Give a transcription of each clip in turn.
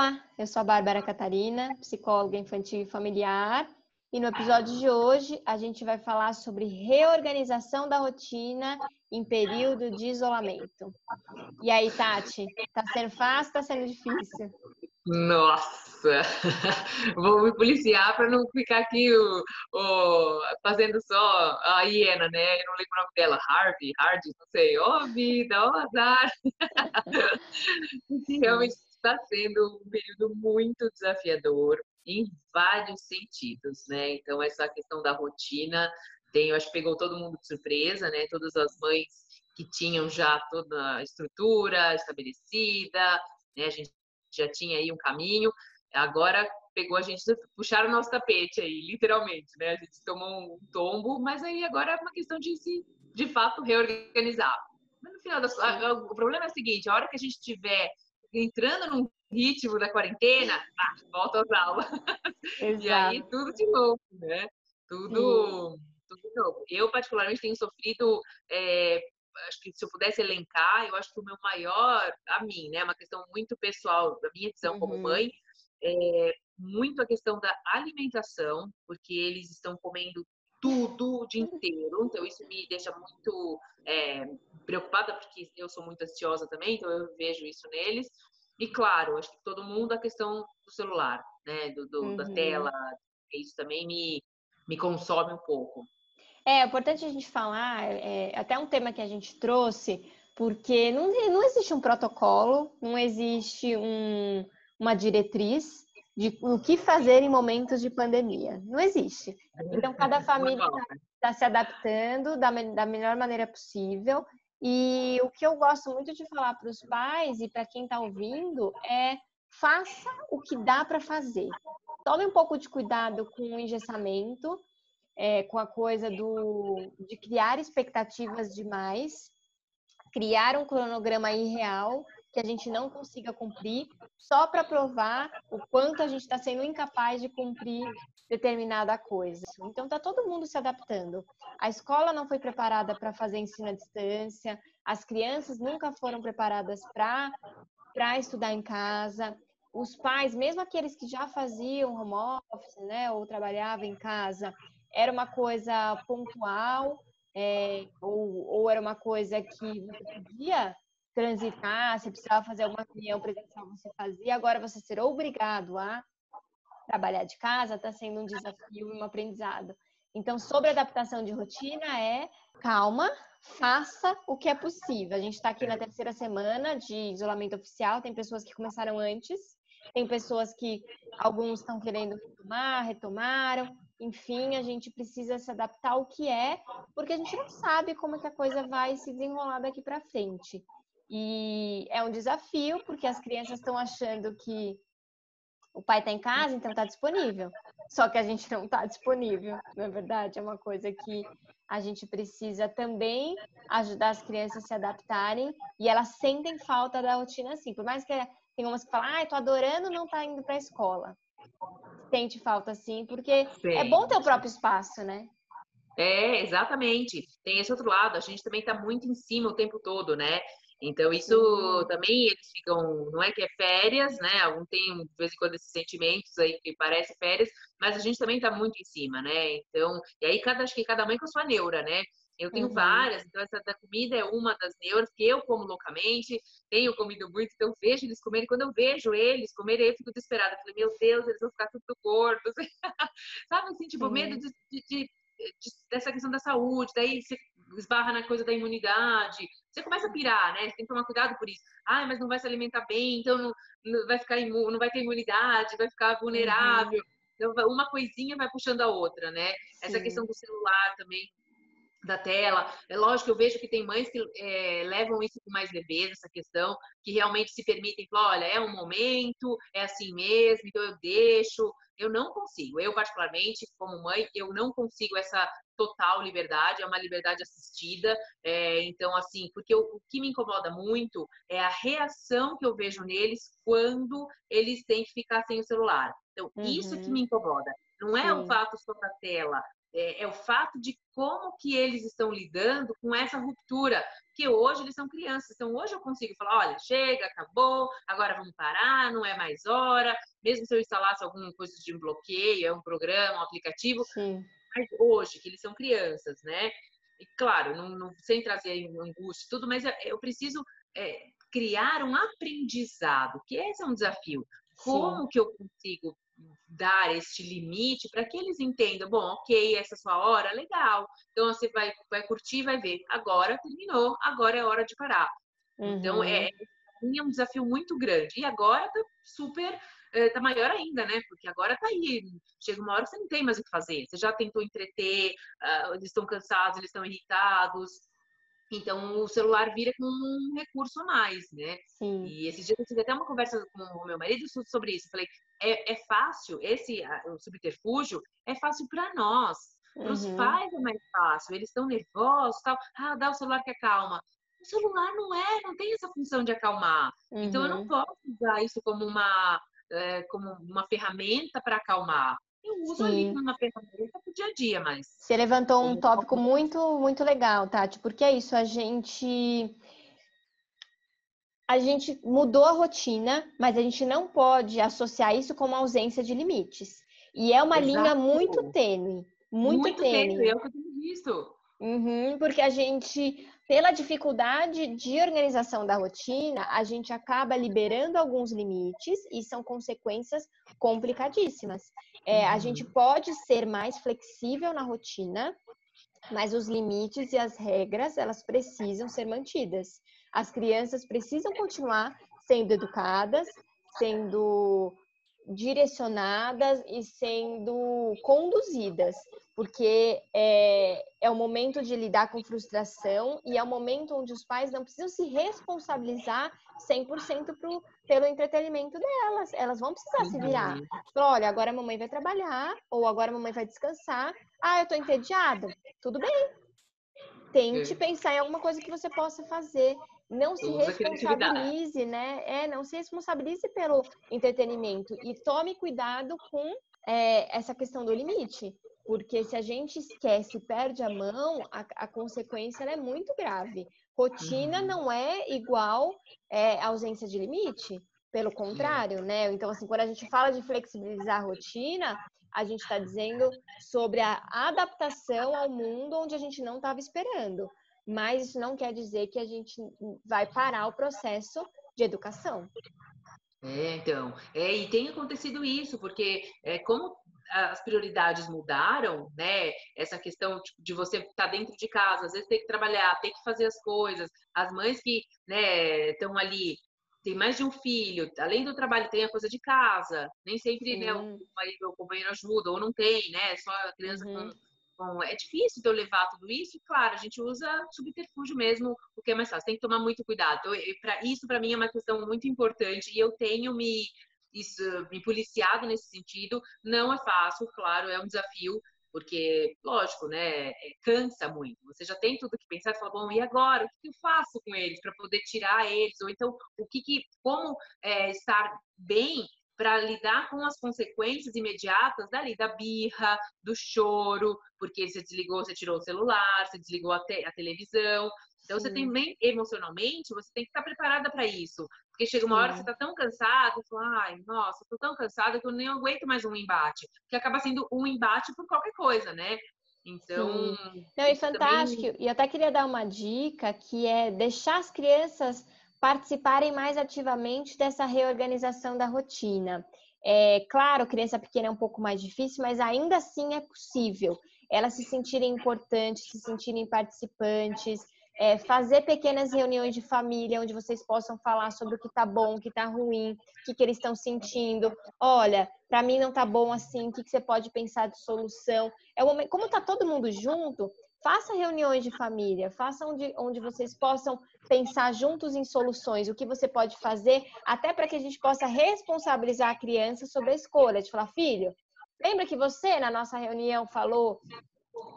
Olá, eu sou a Bárbara Catarina, psicóloga infantil e familiar, e no episódio de hoje a gente vai falar sobre reorganização da rotina em período de isolamento. E aí, Tati, tá sendo fácil, tá sendo difícil? Nossa, vou me policiar para não ficar aqui o, o, fazendo só a hiena, né? Eu não lembro o nome dela, Harvey, Hardy, não sei. Oh, vida, oh, azar. Realmente está sendo um período muito desafiador em vários sentidos, né? Então, essa questão da rotina tem, eu acho que pegou todo mundo de surpresa, né? Todas as mães que tinham já toda a estrutura estabelecida, né? A gente já tinha aí um caminho, agora pegou a gente, puxaram o nosso tapete aí, literalmente, né? A gente tomou um tombo, mas aí agora é uma questão de se, de fato, reorganizar. Mas no final das o problema é o seguinte, a hora que a gente tiver entrando num ritmo da quarentena, ah, volta às aulas. Exato. E aí tudo de novo, né? Tudo, tudo de novo. Eu, particularmente, tenho sofrido é, acho que se eu pudesse elencar, eu acho que o meu maior, a mim, né, uma questão muito pessoal, da minha visão uhum. como mãe, é muito a questão da alimentação, porque eles estão comendo tudo o dia inteiro, então isso me deixa muito é, preocupada, porque eu sou muito ansiosa também, então eu vejo isso neles. E claro, acho que todo mundo a questão do celular, né, do, do uhum. da tela, isso também me, me consome um pouco. É, é importante a gente falar, é, até um tema que a gente trouxe, porque não, não existe um protocolo, não existe um, uma diretriz de o que fazer em momentos de pandemia. Não existe. Então, cada família está tá se adaptando da, da melhor maneira possível. E o que eu gosto muito de falar para os pais e para quem está ouvindo é faça o que dá para fazer. Tome um pouco de cuidado com o engessamento, é, com a coisa do, de criar expectativas demais, criar um cronograma irreal que a gente não consiga cumprir, só para provar o quanto a gente está sendo incapaz de cumprir determinada coisa. Então está todo mundo se adaptando. A escola não foi preparada para fazer ensino à distância, as crianças nunca foram preparadas para estudar em casa. Os pais, mesmo aqueles que já faziam home office, né, ou trabalhavam em casa, era uma coisa pontual, é, ou, ou era uma coisa que você podia transitar, se precisava fazer alguma reunião presencial, você fazia, agora você ser obrigado a trabalhar de casa está sendo um desafio e um aprendizado. Então, sobre adaptação de rotina é calma, faça o que é possível. A gente está aqui na terceira semana de isolamento oficial, tem pessoas que começaram antes, tem pessoas que alguns estão querendo retomar, retomaram, enfim, a gente precisa se adaptar ao que é, porque a gente não sabe como é que a coisa vai se desenrolar daqui para frente. E é um desafio, porque as crianças estão achando que o pai está em casa, então está disponível. Só que a gente não está disponível, não é verdade? É uma coisa que a gente precisa também ajudar as crianças a se adaptarem e elas sentem falta da rotina assim. Por mais que tem umas que falam, ah, tô adorando não estar tá indo para a escola sente falta, sim, porque é bom ter o próprio espaço, né? É, exatamente. Tem esse outro lado, a gente também está muito em cima o tempo todo, né? Então, isso uhum. também eles ficam, não é que é férias, né? Algum tem, de vez em quando, esses sentimentos aí que parece férias, mas a gente também está muito em cima, né? Então, e aí cada, acho que cada mãe com a sua neura, né? Eu tenho uhum. várias, então essa da comida é uma das neuras que eu como loucamente, tenho comido muito, então vejo eles comerem. Quando eu vejo eles comerem, eu fico desesperada. falei, meu Deus, eles vão ficar tudo gordos. Sabe assim, tipo, uhum. medo de, de, de, dessa questão da saúde, daí você esbarra na coisa da imunidade. Você começa a pirar, né? Você tem que tomar cuidado por isso. Ah, mas não vai se alimentar bem, então não, não vai ficar imu, não vai ter imunidade, vai ficar vulnerável. Uhum. Então, uma coisinha vai puxando a outra, né? Sim. Essa questão do celular também da tela. É lógico que eu vejo que tem mães que é, levam isso com mais leveza, essa questão, que realmente se permitem falar, olha, é um momento, é assim mesmo, então eu deixo. Eu não consigo. Eu, particularmente, como mãe, eu não consigo essa total liberdade, é uma liberdade assistida. É, então, assim, porque eu, o que me incomoda muito é a reação que eu vejo neles quando eles têm que ficar sem o celular. Então, uhum. isso que me incomoda. Não é Sim. o fato só da tela, é, é, o fato de como que eles estão lidando com essa ruptura, que hoje eles são crianças. Então hoje eu consigo falar, olha, chega, acabou, agora vamos parar, não é mais hora. Mesmo se eu instalasse alguma coisa de bloqueio, é um programa, um aplicativo. Sim. Mas hoje, que eles são crianças, né? E claro, não, não sem trazer angústia tudo, mas eu preciso é, criar um aprendizado, que esse é um desafio. Como Sim. que eu consigo dar este limite para que eles entendam, bom, ok, essa é a sua hora, legal. Então você vai, vai curtir, vai ver. Agora terminou, agora é hora de parar. Uhum. Então é, é um desafio muito grande. E agora tá super, é, tá maior ainda, né? Porque agora tá aí. Chega uma hora que você não tem mais o que fazer. Você já tentou entreter, uh, eles estão cansados, eles estão irritados. Então, o celular vira como um recurso a mais, né? Sim. E esses dias eu tive até uma conversa com o meu marido sobre isso. falei, é, é fácil, esse o subterfúgio é fácil para nós. Para os uhum. pais é mais fácil, eles estão nervosos, tal. Ah, dá o celular que acalma. O celular não é, não tem essa função de acalmar. Uhum. Então, eu não uhum. posso usar isso como uma, é, como uma ferramenta para acalmar. Eu uso Sim. ali uma ferramenta pro dia a dia, mas. Você levantou um tópico muito, muito legal, Tati, porque é isso, a gente. A gente mudou a rotina, mas a gente não pode associar isso com uma ausência de limites. E é uma Exato. linha muito tênue. Muito, muito tênue. tênue. É eu tenho visto. Uhum, porque a gente, pela dificuldade de organização da rotina, a gente acaba liberando alguns limites e são consequências complicadíssimas. É, a gente uhum. pode ser mais flexível na rotina, mas os limites e as regras, elas precisam ser mantidas. As crianças precisam continuar sendo educadas, sendo direcionadas e sendo conduzidas, porque é, é o momento de lidar com frustração e é o momento onde os pais não precisam se responsabilizar 100% pro, pelo entretenimento delas. Elas vão precisar se virar. Uhum. olha, agora a mamãe vai trabalhar, ou agora a mamãe vai descansar. Ah, eu tô entediada. Tudo bem. Tente é. pensar em alguma coisa que você possa fazer. Não se responsabilize, né? É, não se responsabilize pelo entretenimento e tome cuidado com é, essa questão do limite. Porque se a gente esquece, perde a mão, a, a consequência é muito grave. Rotina uhum. não é igual é, ausência de limite, pelo contrário, né? Então, assim, quando a gente fala de flexibilizar a rotina, a gente está dizendo sobre a adaptação ao mundo onde a gente não estava esperando. Mas isso não quer dizer que a gente vai parar o processo de educação. É, então, é, e tem acontecido isso, porque é, como as prioridades mudaram, né? Essa questão tipo, de você estar tá dentro de casa, às vezes tem que trabalhar, tem que fazer as coisas. As mães que, né, estão ali, tem mais de um filho, além do trabalho tem a coisa de casa. Nem sempre, né, o marido o companheiro ajuda, ou não tem, né? Só a criança uhum. Com, com, é difícil de eu levar tudo isso. Claro, a gente usa subterfúgio mesmo, o que é mais fácil. Tem que tomar muito cuidado. Então, isso, para mim, é uma questão muito importante. E eu tenho me isso, me policiado nesse sentido. Não é fácil, claro, é um desafio, porque, lógico, né, é, cansa muito. Você já tem tudo que pensar, fala, bom, e agora? O que eu faço com eles para poder tirar eles? Ou então, o que, que como é, estar bem para lidar com as consequências imediatas dali, da birra, do choro, porque você desligou, você tirou o celular, você desligou a, te a televisão. Então, Sim. você também, emocionalmente, você tem que estar preparada para isso. Porque chega uma Sim. hora que você tá tão cansado, fala, ai, nossa, tô tão cansada que eu nem aguento mais um embate. Que acaba sendo um embate por qualquer coisa, né? Então. Sim. Não, e fantástico. Também... E até queria dar uma dica que é deixar as crianças participarem mais ativamente dessa reorganização da rotina. É claro, criança pequena é um pouco mais difícil, mas ainda assim é possível elas se sentirem importantes, se sentirem participantes, é, fazer pequenas reuniões de família onde vocês possam falar sobre o que tá bom, o que tá ruim, o que, que eles estão sentindo. Olha, para mim não tá bom assim, o que, que você pode pensar de solução? É o momento, como tá todo mundo junto, Faça reuniões de família, faça onde, onde vocês possam pensar juntos em soluções, o que você pode fazer, até para que a gente possa responsabilizar a criança sobre a escolha, de falar, filho, lembra que você na nossa reunião falou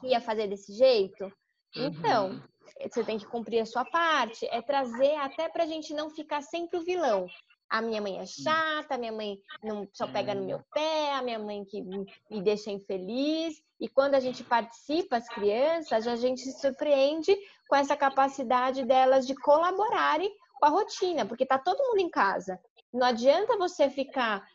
que ia fazer desse jeito? Então, uhum. você tem que cumprir a sua parte, é trazer até para a gente não ficar sempre o vilão a minha mãe é chata, a minha mãe não só pega no meu pé, a minha mãe que me deixa infeliz. E quando a gente participa, as crianças, a gente se surpreende com essa capacidade delas de colaborarem com a rotina, porque tá todo mundo em casa. Não adianta você ficar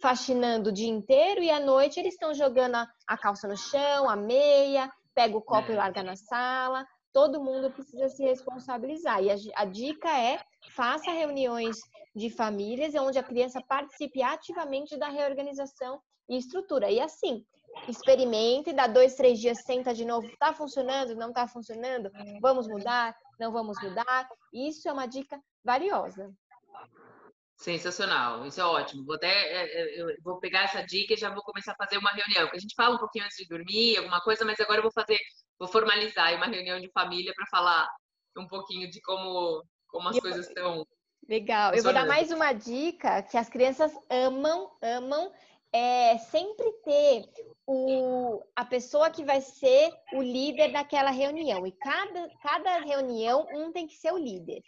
faxinando o dia inteiro e à noite eles estão jogando a, calça no chão, a meia, pega o copo e é. larga na sala. Todo mundo precisa se responsabilizar. E a, a dica é faça reuniões de famílias onde a criança participe ativamente da reorganização e estrutura. E assim, experimente, dá dois, três dias, senta de novo, está funcionando, não está funcionando, vamos mudar, não vamos mudar. Isso é uma dica valiosa. Sensacional, isso é ótimo. Vou até é, é, eu vou pegar essa dica e já vou começar a fazer uma reunião, porque a gente fala um pouquinho antes de dormir, alguma coisa, mas agora eu vou fazer, vou formalizar uma reunião de família para falar um pouquinho de como como as eu, coisas estão. Legal. Eu vou dar mais uma dica que as crianças amam, amam é sempre ter o, a pessoa que vai ser o líder daquela reunião. E cada, cada reunião, um tem que ser o líder.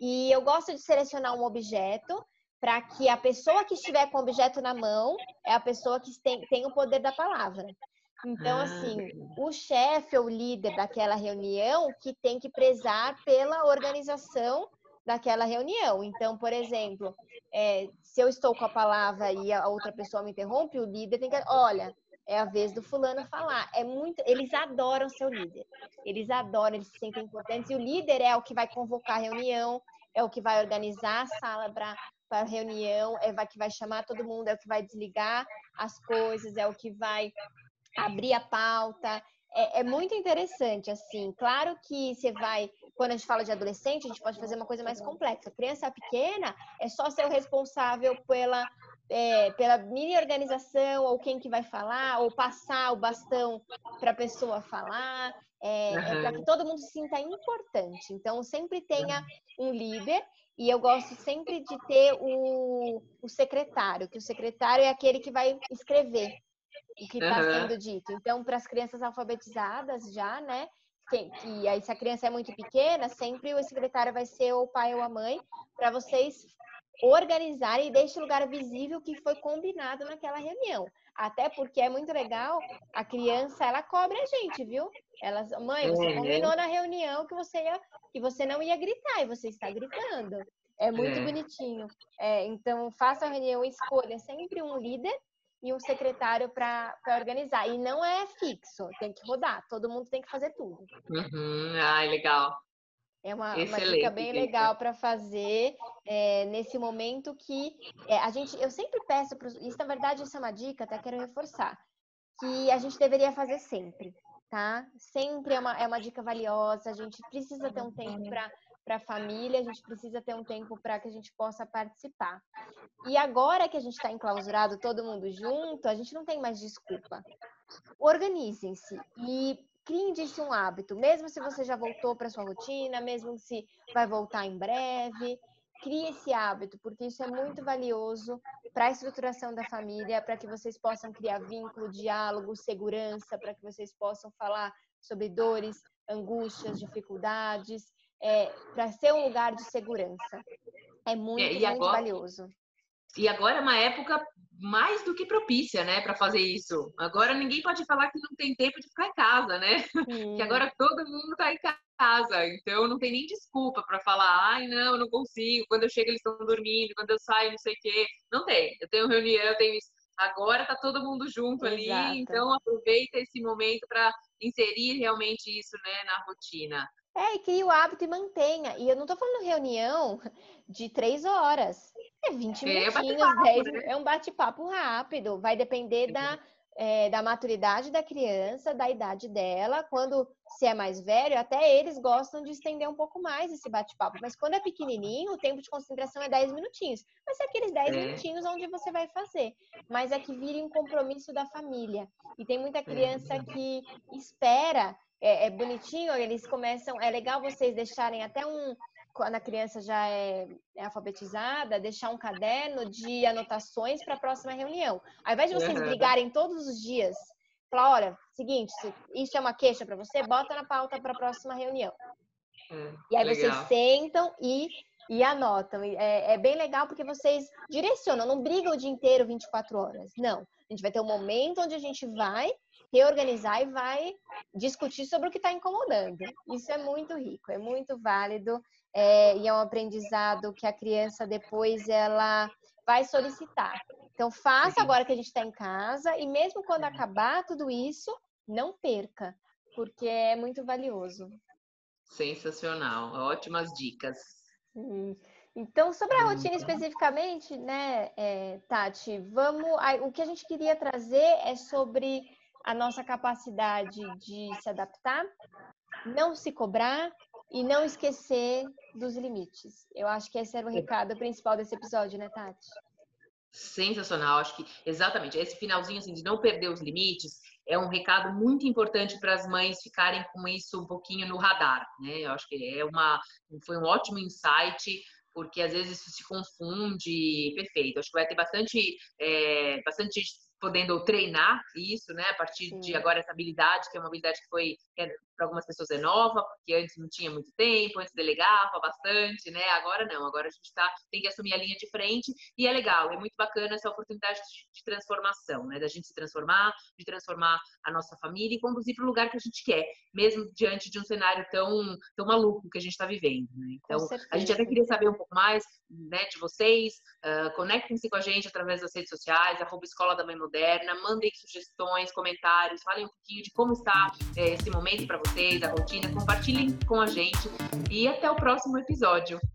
E eu gosto de selecionar um objeto para que a pessoa que estiver com o objeto na mão é a pessoa que tem, tem o poder da palavra. Então, ah, assim, o chefe ou líder daquela reunião que tem que prezar pela organização daquela reunião. Então, por exemplo, é, se eu estou com a palavra e a outra pessoa me interrompe, o líder tem que, olha, é a vez do fulano falar. É muito, eles adoram seu líder. Eles adoram, eles se sentem importantes e o líder é o que vai convocar a reunião, é o que vai organizar a sala para para reunião, é o que vai chamar todo mundo, é o que vai desligar as coisas, é o que vai abrir a pauta. É, é, muito interessante, assim. Claro que você vai, quando a gente fala de adolescente, a gente pode fazer uma coisa mais complexa. Criança pequena é só ser o responsável pela, é, pela mini organização, ou quem que vai falar, ou passar o bastão para a pessoa falar. É, uhum. é para que todo mundo se sinta importante. Então, sempre tenha um líder. E eu gosto sempre de ter o, o secretário, que o secretário é aquele que vai escrever o que está uhum. sendo dito. Então, para as crianças alfabetizadas já, né? Que, aí, se a criança é muito pequena, sempre o secretário vai ser o pai ou a mãe, para vocês organizarem e deixem o lugar visível que foi combinado naquela reunião. Até porque é muito legal, a criança, ela cobra a gente, viu? Elas, mãe, você uhum. combinou na reunião que você, ia, que você não ia gritar e você está gritando. É muito é. bonitinho. É, então, faça a reunião, escolha sempre um líder e um secretário para organizar. E não é fixo, tem que rodar, todo mundo tem que fazer tudo. Uhum. Ai, legal. É uma, uma dica bem legal para fazer é, nesse momento que é, a gente, eu sempre peço para isso, na verdade, isso é uma dica, até quero reforçar, que a gente deveria fazer sempre, tá? Sempre é uma, é uma dica valiosa, a gente precisa ter um tempo para para a família, a gente precisa ter um tempo para que a gente possa participar. E agora que a gente está enclausurado todo mundo junto, a gente não tem mais desculpa. Organizem-se e criem disso um hábito, mesmo se você já voltou para sua rotina, mesmo se vai voltar em breve, crie esse hábito, porque isso é muito valioso para a estruturação da família, para que vocês possam criar vínculo, diálogo, segurança, para que vocês possam falar sobre dores, angústias, dificuldades é, para ser um lugar de segurança. É muito, é, muito agora, valioso. E agora é uma época mais do que propícia, né, para fazer isso. Agora ninguém pode falar que não tem tempo de ficar em casa, né? Hum. Que agora todo mundo está em casa, então não tem nem desculpa para falar, ai, não, não consigo. Quando eu chego eles estão dormindo, quando eu saio não sei o quê. Não tem. Eu tenho reunião, eu tenho isso. Agora tá todo mundo junto Exato. ali, então aproveita esse momento para inserir realmente isso, né, na rotina. É, e crie o hábito e mantenha. E eu não tô falando reunião de três horas. É 20 é, minutinhos, 10, né? é um bate-papo rápido. Vai depender da, é, da maturidade da criança, da idade dela. Quando se é mais velho, até eles gostam de estender um pouco mais esse bate-papo. Mas quando é pequenininho, o tempo de concentração é 10 minutinhos. Vai ser aqueles 10 é. minutinhos onde você vai fazer. Mas é que vire um compromisso da família. E tem muita criança que espera é, é bonitinho, eles começam. É legal vocês deixarem até um quando a criança já é, é, alfabetizada, deixar um caderno de anotações para a próxima reunião. Ao invés de vocês brigarem todos os dias, falar, olha, seguinte, isso é uma queixa para você, bota na pauta para a próxima reunião. Hum, e aí legal. vocês sentam e, e anotam. É, é, bem legal porque vocês direcionam, não brigam o dia inteiro 24 horas. Não. A gente vai ter um momento onde a gente vai reorganizar e vai discutir sobre o que está incomodando. Isso é muito rico, é muito válido é, e é um aprendizado que a criança depois ela vai solicitar. Então faça agora que a gente está em casa e mesmo quando acabar tudo isso, não perca, porque é muito valioso. Sensacional, ótimas dicas. Então, sobre a rotina especificamente, né, é, Tati, vamos. O que a gente queria trazer é sobre a nossa capacidade de se adaptar, não se cobrar e não esquecer dos limites. Eu acho que esse era o recado principal desse episódio, né, Tati? Sensacional, acho que exatamente esse finalzinho assim, de não perder os limites é um recado muito importante para as mães ficarem com isso um pouquinho no radar, né? Eu acho que é uma foi um ótimo insight porque às vezes isso se confunde, perfeito. Acho que vai ter bastante, é, bastante podendo treinar isso, né? A partir Sim. de agora essa habilidade, que é uma habilidade que foi é, para algumas pessoas é nova, porque antes não tinha muito tempo, antes delegava bastante, né? Agora não, agora a gente tá, tem que assumir a linha de frente e é legal, é muito bacana essa oportunidade de, de transformação, né? Da gente se transformar, de transformar a nossa família e conduzir para o lugar que a gente quer, mesmo diante de um cenário tão, tão maluco que a gente está vivendo, né? Então, a gente até queria saber um pouco mais, né, de vocês, uh, conectem-se com a gente através das redes sociais, arroba Escola da Mãe Moderna, mandem sugestões, comentários, falem um pouquinho de como está eh, esse momento para vocês, a rotina, compartilhem com a gente e até o próximo episódio.